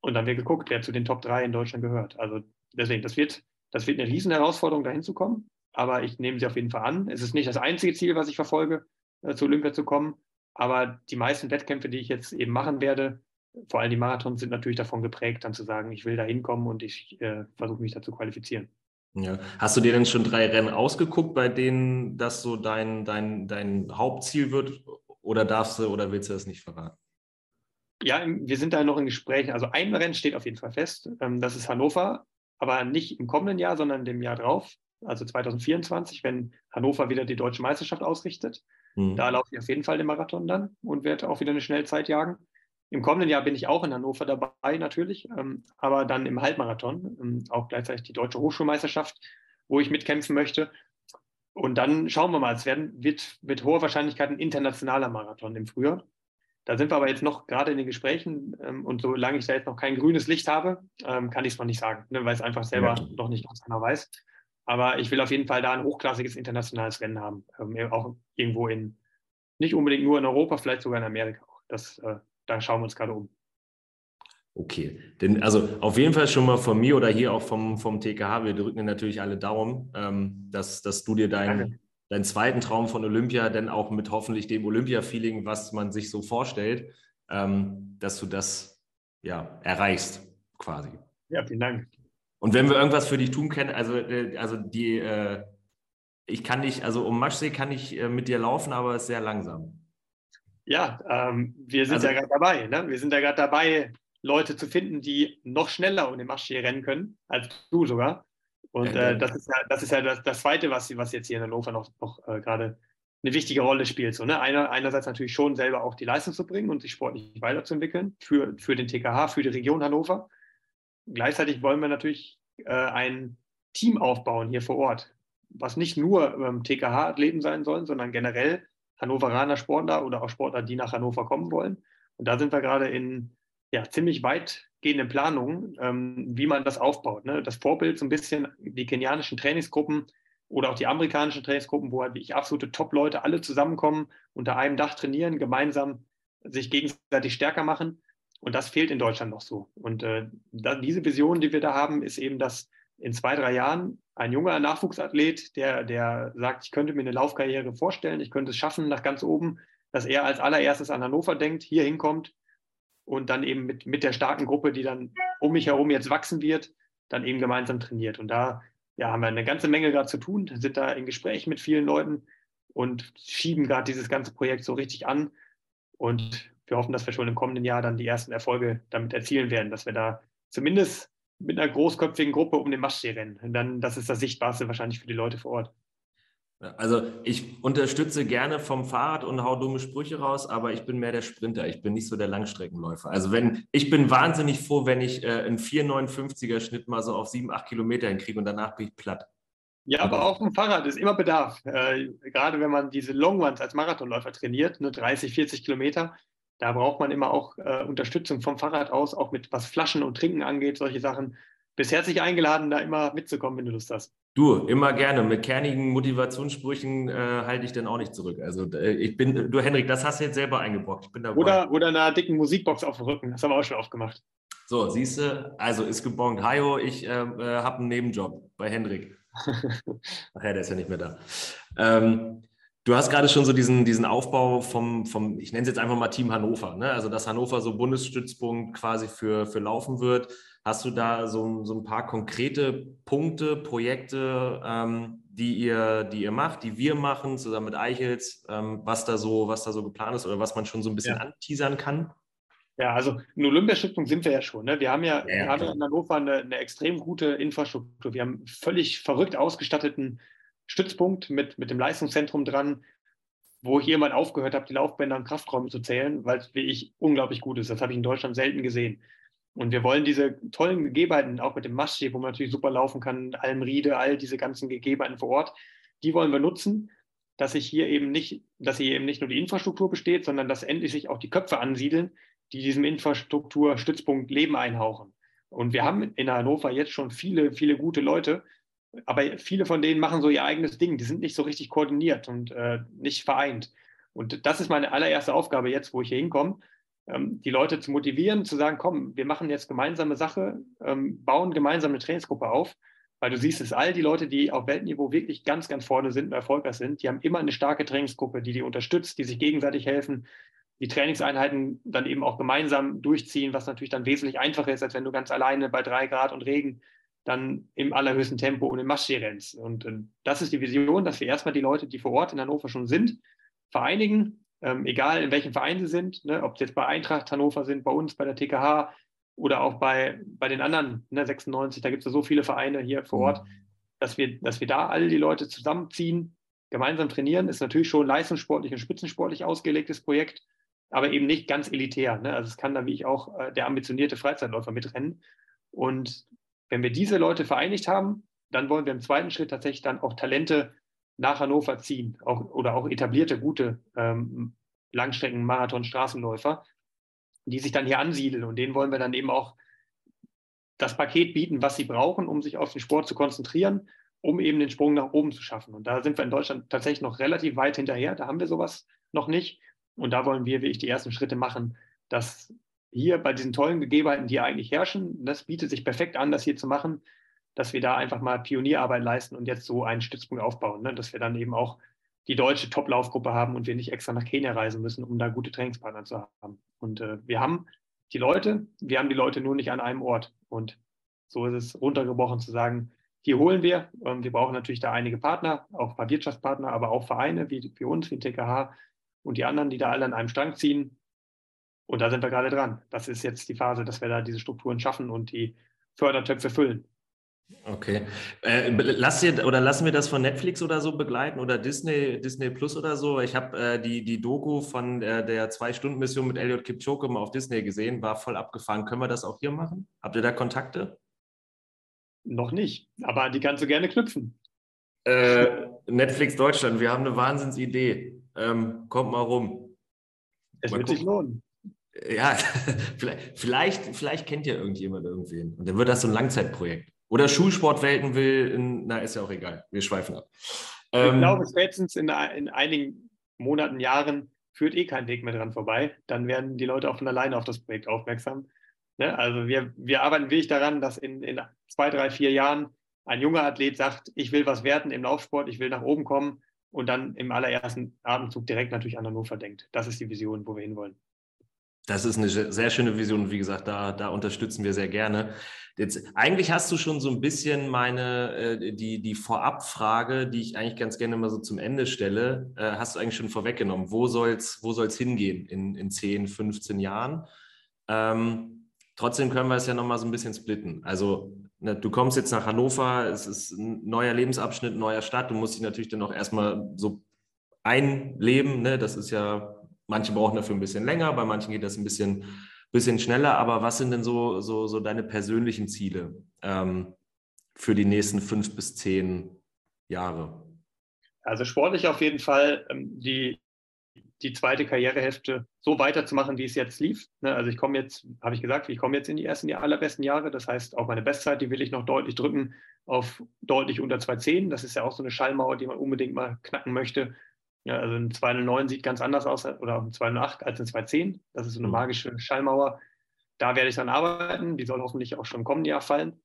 S3: Und dann wird geguckt, wer zu den Top 3 in Deutschland gehört. Also deswegen, das wird, das wird eine riesen Herausforderung, dahin zu kommen. Aber ich nehme sie auf jeden Fall an. Es ist nicht das einzige Ziel, was ich verfolge, äh, zu Olympia zu kommen. Aber die meisten Wettkämpfe, die ich jetzt eben machen werde, vor allem die Marathons sind natürlich davon geprägt, dann zu sagen, ich will da hinkommen und ich äh, versuche mich da zu qualifizieren.
S1: Ja. Hast du dir denn schon drei Rennen ausgeguckt, bei denen das so dein, dein, dein Hauptziel wird? Oder darfst du oder willst du das nicht verraten?
S3: Ja, wir sind da noch in Gesprächen. Also ein Rennen steht auf jeden Fall fest. Ähm, das ist Hannover, aber nicht im kommenden Jahr, sondern dem Jahr drauf, also 2024, wenn Hannover wieder die deutsche Meisterschaft ausrichtet. Mhm. Da laufe ich auf jeden Fall den Marathon dann und werde auch wieder eine Schnellzeit jagen. Im kommenden Jahr bin ich auch in Hannover dabei natürlich, ähm, aber dann im Halbmarathon, ähm, auch gleichzeitig die Deutsche Hochschulmeisterschaft, wo ich mitkämpfen möchte. Und dann schauen wir mal, es werden, wird mit hoher Wahrscheinlichkeit ein internationaler Marathon im Frühjahr. Da sind wir aber jetzt noch gerade in den Gesprächen ähm, und solange ich da jetzt noch kein grünes Licht habe, ähm, kann ich es noch nicht sagen, ne, weil es einfach selber ja. noch nicht ganz genau weiß. Aber ich will auf jeden Fall da ein hochklassiges internationales Rennen haben, ähm, auch irgendwo in, nicht unbedingt nur in Europa, vielleicht sogar in Amerika auch. Das äh, da schauen wir uns gerade um.
S1: Okay, denn also auf jeden Fall schon mal von mir oder hier auch vom, vom TKH, wir drücken dir natürlich alle Daumen, ähm, dass, dass du dir deinen, deinen zweiten Traum von Olympia dann auch mit hoffentlich dem Olympia-Feeling, was man sich so vorstellt, ähm, dass du das ja erreichst, quasi.
S3: Ja, vielen Dank.
S1: Und wenn wir irgendwas für dich tun können, also, äh, also die, äh, ich kann nicht, also um Maschsee kann ich äh, mit dir laufen, aber es ist sehr langsam.
S3: Ja, ähm, wir sind also, ja gerade dabei. Ne? Wir sind ja gerade dabei, Leute zu finden, die noch schneller um den Marschsee rennen können, als du sogar. Und äh, das ist ja, das, ist ja das, das Zweite, was, was jetzt hier in Hannover noch, noch äh, gerade eine wichtige Rolle spielt. So, ne? Einer, einerseits natürlich schon selber auch die Leistung zu bringen und sich sportlich weiterzuentwickeln für, für den TKH, für die Region Hannover. Gleichzeitig wollen wir natürlich äh, ein Team aufbauen hier vor Ort, was nicht nur ähm, TKH-Athleten sein sollen, sondern generell Hannoveraner Sportler oder auch Sportler, die nach Hannover kommen wollen. Und da sind wir gerade in ja, ziemlich weitgehenden Planungen, ähm, wie man das aufbaut. Ne? Das Vorbild so ein bisschen die kenianischen Trainingsgruppen oder auch die amerikanischen Trainingsgruppen, wo halt wirklich absolute Top-Leute alle zusammenkommen, unter einem Dach trainieren, gemeinsam sich gegenseitig stärker machen. Und das fehlt in Deutschland noch so. Und äh, da, diese Vision, die wir da haben, ist eben, dass in zwei, drei Jahren ein junger Nachwuchsathlet, der, der sagt, ich könnte mir eine Laufkarriere vorstellen, ich könnte es schaffen nach ganz oben, dass er als allererstes an Hannover denkt, hier hinkommt und dann eben mit, mit der starken Gruppe, die dann um mich herum jetzt wachsen wird, dann eben gemeinsam trainiert. Und da ja, haben wir eine ganze Menge gerade zu tun, sind da in Gespräch mit vielen Leuten und schieben gerade dieses ganze Projekt so richtig an. Und wir hoffen, dass wir schon im kommenden Jahr dann die ersten Erfolge damit erzielen werden, dass wir da zumindest mit einer großköpfigen Gruppe um den Maschsee rennen. Und dann, das ist das Sichtbarste wahrscheinlich für die Leute vor Ort.
S1: Also ich unterstütze gerne vom Fahrrad und hau dumme Sprüche raus, aber ich bin mehr der Sprinter. Ich bin nicht so der Langstreckenläufer. Also wenn ich bin wahnsinnig froh, wenn ich äh, einen 4,59er Schnitt mal so auf 7, 8 Kilometer hinkriege und danach bin ich platt.
S3: Ja, aber auch vom Fahrrad ist immer Bedarf. Äh, gerade wenn man diese Long Ones als Marathonläufer trainiert, ne, 30, 40 Kilometer, da braucht man immer auch äh, Unterstützung vom Fahrrad aus, auch mit was Flaschen und Trinken angeht, solche Sachen. Bist herzlich eingeladen, da immer mitzukommen, wenn du Lust hast.
S1: Du, immer gerne. Mit kernigen Motivationssprüchen äh, halte ich dann auch nicht zurück. Also äh, ich bin, du Henrik, das hast du jetzt selber eingebrockt. Ich bin dabei.
S3: Oder, oder einer dicken Musikbox auf dem Rücken. Das haben wir auch schon aufgemacht.
S1: So, siehst du, also ist gebongt. Hajo, ich äh, äh habe einen Nebenjob bei Henrik. [LAUGHS] Ach ja, der ist ja nicht mehr da. Ähm, du hast gerade schon so diesen, diesen Aufbau vom, vom, ich nenne es jetzt einfach mal Team Hannover. Ne? Also, dass Hannover so Bundesstützpunkt quasi für, für Laufen wird. Hast du da so, so ein paar konkrete Punkte, Projekte, ähm, die, ihr, die ihr macht, die wir machen, zusammen mit Eichels, ähm, was, da so, was da so geplant ist oder was man schon so ein bisschen ja. anteasern kann?
S3: Ja, also eine Olympiastiftung sind wir ja schon. Ne? Wir haben ja, ja gerade in Hannover eine, eine, extrem gute Infrastruktur. Wir haben einen völlig verrückt ausgestatteten Stützpunkt mit, mit dem Leistungszentrum dran, wo ich irgendwann aufgehört habe, die Laufbänder und Krafträume zu zählen, weil es wirklich unglaublich gut ist. Das habe ich in Deutschland selten gesehen. Und wir wollen diese tollen Gegebenheiten, auch mit dem Mastsee, wo man natürlich super laufen kann, Almriede, all diese ganzen Gegebenheiten vor Ort, die wollen wir nutzen, dass sich hier eben nicht, dass hier eben nicht nur die Infrastruktur besteht, sondern dass endlich sich auch die Köpfe ansiedeln, die diesem Infrastrukturstützpunkt Leben einhauchen. Und wir haben in Hannover jetzt schon viele, viele gute Leute, aber viele von denen machen so ihr eigenes Ding. Die sind nicht so richtig koordiniert und äh, nicht vereint. Und das ist meine allererste Aufgabe jetzt, wo ich hier hinkomme, ähm, die Leute zu motivieren, zu sagen, komm, wir machen jetzt gemeinsame Sache, ähm, bauen gemeinsam eine Trainingsgruppe auf, weil du siehst es, all die Leute, die auf Weltniveau wirklich ganz, ganz vorne sind und erfolgreich sind, die haben immer eine starke Trainingsgruppe, die die unterstützt, die sich gegenseitig helfen, die Trainingseinheiten dann eben auch gemeinsam durchziehen, was natürlich dann wesentlich einfacher ist, als wenn du ganz alleine bei drei Grad und Regen dann im allerhöchsten Tempo und im Maschsee rennst. Und äh, das ist die Vision, dass wir erstmal die Leute, die vor Ort in Hannover schon sind, vereinigen, ähm, egal in welchem Verein sie sind, ne, ob sie jetzt bei Eintracht Hannover sind, bei uns, bei der TKH oder auch bei, bei den anderen, ne, 96, da gibt es ja so viele Vereine hier vor Ort, mhm. dass, wir, dass wir da alle die Leute zusammenziehen, gemeinsam trainieren, ist natürlich schon leistungssportlich und spitzensportlich ausgelegtes Projekt, aber eben nicht ganz elitär. Ne? Also es kann da wie ich auch äh, der ambitionierte Freizeitläufer mitrennen. Und wenn wir diese Leute vereinigt haben, dann wollen wir im zweiten Schritt tatsächlich dann auch Talente nach Hannover ziehen auch, oder auch etablierte, gute ähm, Langstrecken, Marathon, Straßenläufer, die sich dann hier ansiedeln. Und denen wollen wir dann eben auch das Paket bieten, was sie brauchen, um sich auf den Sport zu konzentrieren, um eben den Sprung nach oben zu schaffen. Und da sind wir in Deutschland tatsächlich noch relativ weit hinterher. Da haben wir sowas noch nicht. Und da wollen wir wirklich die ersten Schritte machen, dass hier bei diesen tollen Gegebenheiten, die eigentlich herrschen, das bietet sich perfekt an, das hier zu machen, dass wir da einfach mal Pionierarbeit leisten und jetzt so einen Stützpunkt aufbauen, ne? dass wir dann eben auch die deutsche Top-Laufgruppe haben und wir nicht extra nach Kenia reisen müssen, um da gute Trainingspartner zu haben. Und äh, wir haben die Leute, wir haben die Leute nur nicht an einem Ort. Und so ist es runtergebrochen zu sagen, hier holen wir. Ähm, wir brauchen natürlich da einige Partner, auch ein paar Wirtschaftspartner, aber auch Vereine wie, wie uns, wie TKH und die anderen, die da alle an einem Strang ziehen. Und da sind wir gerade dran. Das ist jetzt die Phase, dass wir da diese Strukturen schaffen und die Fördertöpfe füllen.
S1: Okay. Äh, lass dir, oder lassen wir das von Netflix oder so begleiten oder Disney, Disney Plus oder so? Ich habe äh, die, die Doku von der, der Zwei-Stunden-Mission mit Elliot Kipchoge mal auf Disney gesehen, war voll abgefahren. Können wir das auch hier machen? Habt ihr da Kontakte?
S3: Noch nicht, aber die kannst du gerne knüpfen.
S1: Äh, Netflix Deutschland, wir haben eine Wahnsinnsidee. Ähm, kommt mal rum.
S3: Es mal wird gucken. sich lohnen.
S1: Ja, [LAUGHS] vielleicht, vielleicht, vielleicht kennt ja irgendjemand irgendwen. Und dann wird das so ein Langzeitprojekt. Oder Schulsportwelten will, na, ist ja auch egal. Wir schweifen ab.
S3: Ähm, ich glaube, spätestens in, in einigen Monaten, Jahren führt eh kein Weg mehr dran vorbei. Dann werden die Leute auch von alleine auf das Projekt aufmerksam. Ne? Also wir, wir arbeiten wirklich daran, dass in, in zwei, drei, vier Jahren ein junger Athlet sagt, ich will was werden im Laufsport, ich will nach oben kommen und dann im allerersten Atemzug direkt natürlich an Hannover denkt. Das ist die Vision, wo wir hinwollen.
S1: Das ist eine sehr schöne Vision. Wie gesagt, da, da unterstützen wir sehr gerne. Jetzt, eigentlich hast du schon so ein bisschen meine, äh, die, die Vorabfrage, die ich eigentlich ganz gerne mal so zum Ende stelle, äh, hast du eigentlich schon vorweggenommen. Wo soll es wo soll's hingehen in, in 10, 15 Jahren? Ähm, trotzdem können wir es ja nochmal so ein bisschen splitten. Also ne, du kommst jetzt nach Hannover, es ist ein neuer Lebensabschnitt, neuer Stadt. Du musst dich natürlich dann auch erstmal so einleben. Ne? Das ist ja Manche brauchen dafür ein bisschen länger, bei manchen geht das ein bisschen, bisschen schneller. Aber was sind denn so, so, so deine persönlichen Ziele ähm, für die nächsten fünf bis zehn Jahre?
S3: Also sportlich auf jeden Fall ähm, die, die zweite Karrierehälfte so weiterzumachen, wie es jetzt lief. Ne? Also ich komme jetzt, habe ich gesagt, ich komme jetzt in die ersten allerbesten Jahre. Das heißt, auch meine Bestzeit, die will ich noch deutlich drücken auf deutlich unter 2,10. Das ist ja auch so eine Schallmauer, die man unbedingt mal knacken möchte. Ja, also ein 209 sieht ganz anders aus oder ein 208 als ein 210. Das ist so eine mhm. magische Schallmauer. Da werde ich dann arbeiten. Die soll hoffentlich auch schon im kommenden Jahr fallen.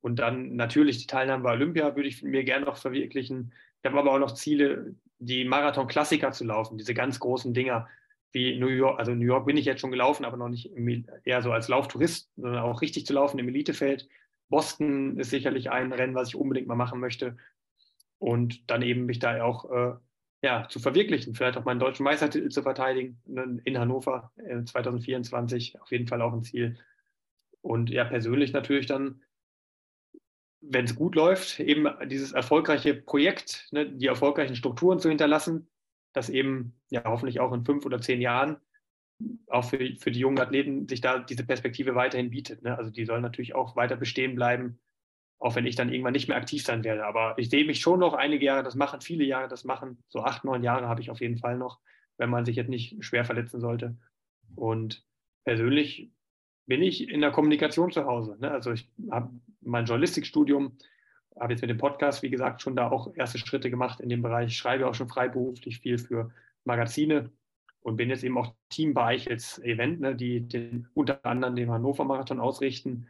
S3: Und dann natürlich die Teilnahme bei Olympia würde ich mir gerne noch verwirklichen. Ich habe aber auch noch Ziele, die Marathon-Klassiker zu laufen, diese ganz großen Dinger wie New York. Also New York bin ich jetzt schon gelaufen, aber noch nicht eher so als Lauftourist, sondern auch richtig zu laufen im Elitefeld. Boston ist sicherlich ein Rennen, was ich unbedingt mal machen möchte. Und dann eben mich da auch äh, ja, zu verwirklichen, vielleicht auch meinen deutschen Meistertitel zu verteidigen ne, in Hannover 2024, äh, auf jeden Fall auch ein Ziel. Und ja, persönlich natürlich dann, wenn es gut läuft, eben dieses erfolgreiche Projekt, ne, die erfolgreichen Strukturen zu hinterlassen, dass eben ja hoffentlich auch in fünf oder zehn Jahren auch für, für die jungen Athleten sich da diese Perspektive weiterhin bietet. Ne? Also die sollen natürlich auch weiter bestehen bleiben auch wenn ich dann irgendwann nicht mehr aktiv sein werde. Aber ich sehe mich schon noch einige Jahre das machen, viele Jahre das machen. So acht, neun Jahre habe ich auf jeden Fall noch, wenn man sich jetzt nicht schwer verletzen sollte. Und persönlich bin ich in der Kommunikation zu Hause. Ne? Also ich habe mein Journalistikstudium, habe jetzt mit dem Podcast, wie gesagt, schon da auch erste Schritte gemacht in dem Bereich, ich schreibe auch schon freiberuflich viel für Magazine und bin jetzt eben auch Team bei Eichels Event, ne, die den, unter anderem den Hannover Marathon ausrichten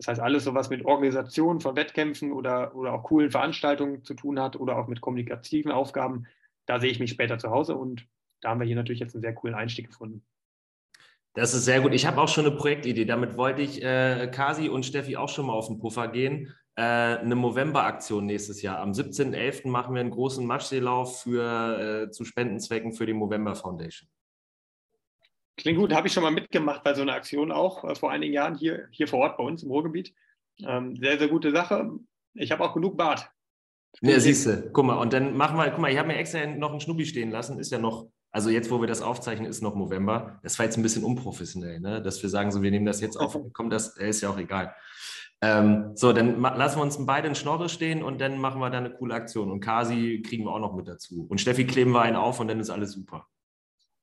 S3: das heißt, alles so was mit Organisation von Wettkämpfen oder, oder auch coolen Veranstaltungen zu tun hat oder auch mit kommunikativen Aufgaben, da sehe ich mich später zu Hause und da haben wir hier natürlich jetzt einen sehr coolen Einstieg gefunden.
S1: Das ist sehr gut. Ich habe auch schon eine Projektidee. Damit wollte ich äh, Kasi und Steffi auch schon mal auf den Puffer gehen. Äh, eine Movember-Aktion nächstes Jahr. Am 17.11. machen wir einen großen Matschseelauf für, äh, zu Spendenzwecken für die Movember Foundation.
S3: Klingt gut, habe ich schon mal mitgemacht bei so einer Aktion auch äh, vor einigen Jahren hier, hier vor Ort bei uns im Ruhrgebiet. Ähm, sehr, sehr gute Sache. Ich habe auch genug Bart.
S1: Ja, siehst du, guck mal, und dann machen wir, guck mal, ich habe mir extra noch einen Schnubbi stehen lassen, ist ja noch, also jetzt, wo wir das aufzeichnen, ist noch November. Das war jetzt ein bisschen unprofessionell, ne? dass wir sagen, so, wir nehmen das jetzt auf, [LAUGHS] kommt das, ist ja auch egal. Ähm, so, dann lassen wir uns beide in Schnorre stehen und dann machen wir da eine coole Aktion. Und Kasi kriegen wir auch noch mit dazu. Und Steffi kleben wir einen auf und dann ist alles super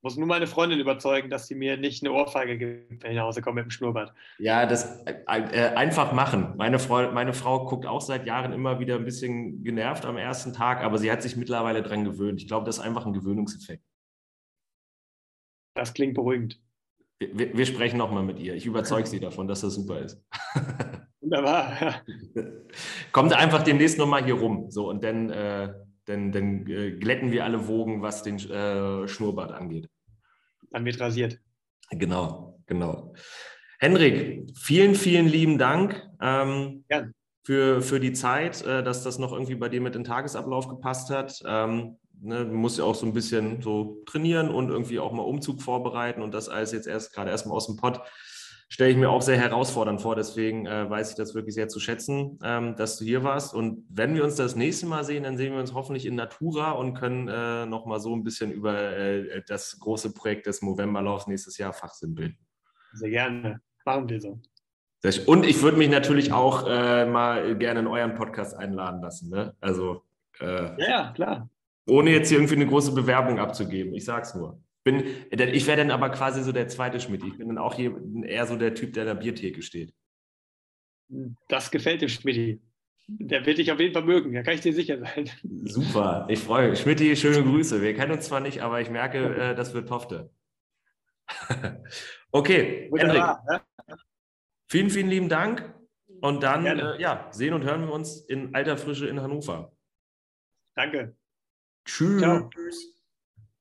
S3: muss nur meine Freundin überzeugen, dass sie mir nicht eine Ohrfeige gibt, wenn ich nach Hause komme mit dem Schnurrbart.
S1: Ja, das äh, äh, einfach machen. Meine Frau, meine Frau guckt auch seit Jahren immer wieder ein bisschen genervt am ersten Tag, aber sie hat sich mittlerweile dran gewöhnt. Ich glaube, das ist einfach ein Gewöhnungseffekt.
S3: Das klingt beruhigend.
S1: Wir, wir sprechen nochmal mit ihr. Ich überzeuge sie davon, dass das super ist.
S3: Wunderbar. [LAUGHS]
S1: Kommt einfach demnächst nochmal hier rum. So, und dann, äh, dann, dann äh, glätten wir alle Wogen, was den äh, Schnurrbart angeht.
S3: Dann wird rasiert.
S1: Genau, genau. Henrik, vielen, vielen lieben Dank ähm, ja. für, für die Zeit, äh, dass das noch irgendwie bei dir mit dem Tagesablauf gepasst hat. Ähm, ne, du musst ja auch so ein bisschen so trainieren und irgendwie auch mal Umzug vorbereiten und das alles jetzt erst gerade erstmal aus dem Pott stelle ich mir auch sehr herausfordernd vor. Deswegen äh, weiß ich das wirklich sehr zu schätzen, ähm, dass du hier warst. Und wenn wir uns das nächste Mal sehen, dann sehen wir uns hoffentlich in Natura und können äh, nochmal so ein bisschen über äh, das große Projekt des Movemberlaufs nächstes Jahr fachsimpeln.
S3: Sehr gerne. Machen wir so.
S1: Und ich würde mich natürlich auch äh, mal gerne in euren Podcast einladen lassen. Ne? Also
S3: äh, ja, ja, klar.
S1: Ohne jetzt hier irgendwie eine große Bewerbung abzugeben. Ich sag's nur. Bin, ich wäre dann aber quasi so der zweite Schmidt. Ich bin dann auch hier eher so der Typ, der an der Biertheke steht.
S3: Das gefällt dem Schmidt. Der wird dich auf jeden Fall mögen, da kann ich dir sicher sein.
S1: Super, ich freue mich. Schmidt, schöne Grüße. Wir kennen uns zwar nicht, aber ich merke, äh, das wird Tofte. [LAUGHS] okay, Hendrik. Vielen, vielen lieben Dank. Und dann äh, ja, sehen und hören wir uns in alter Frische in Hannover.
S3: Danke.
S1: Tschüss. Ciao.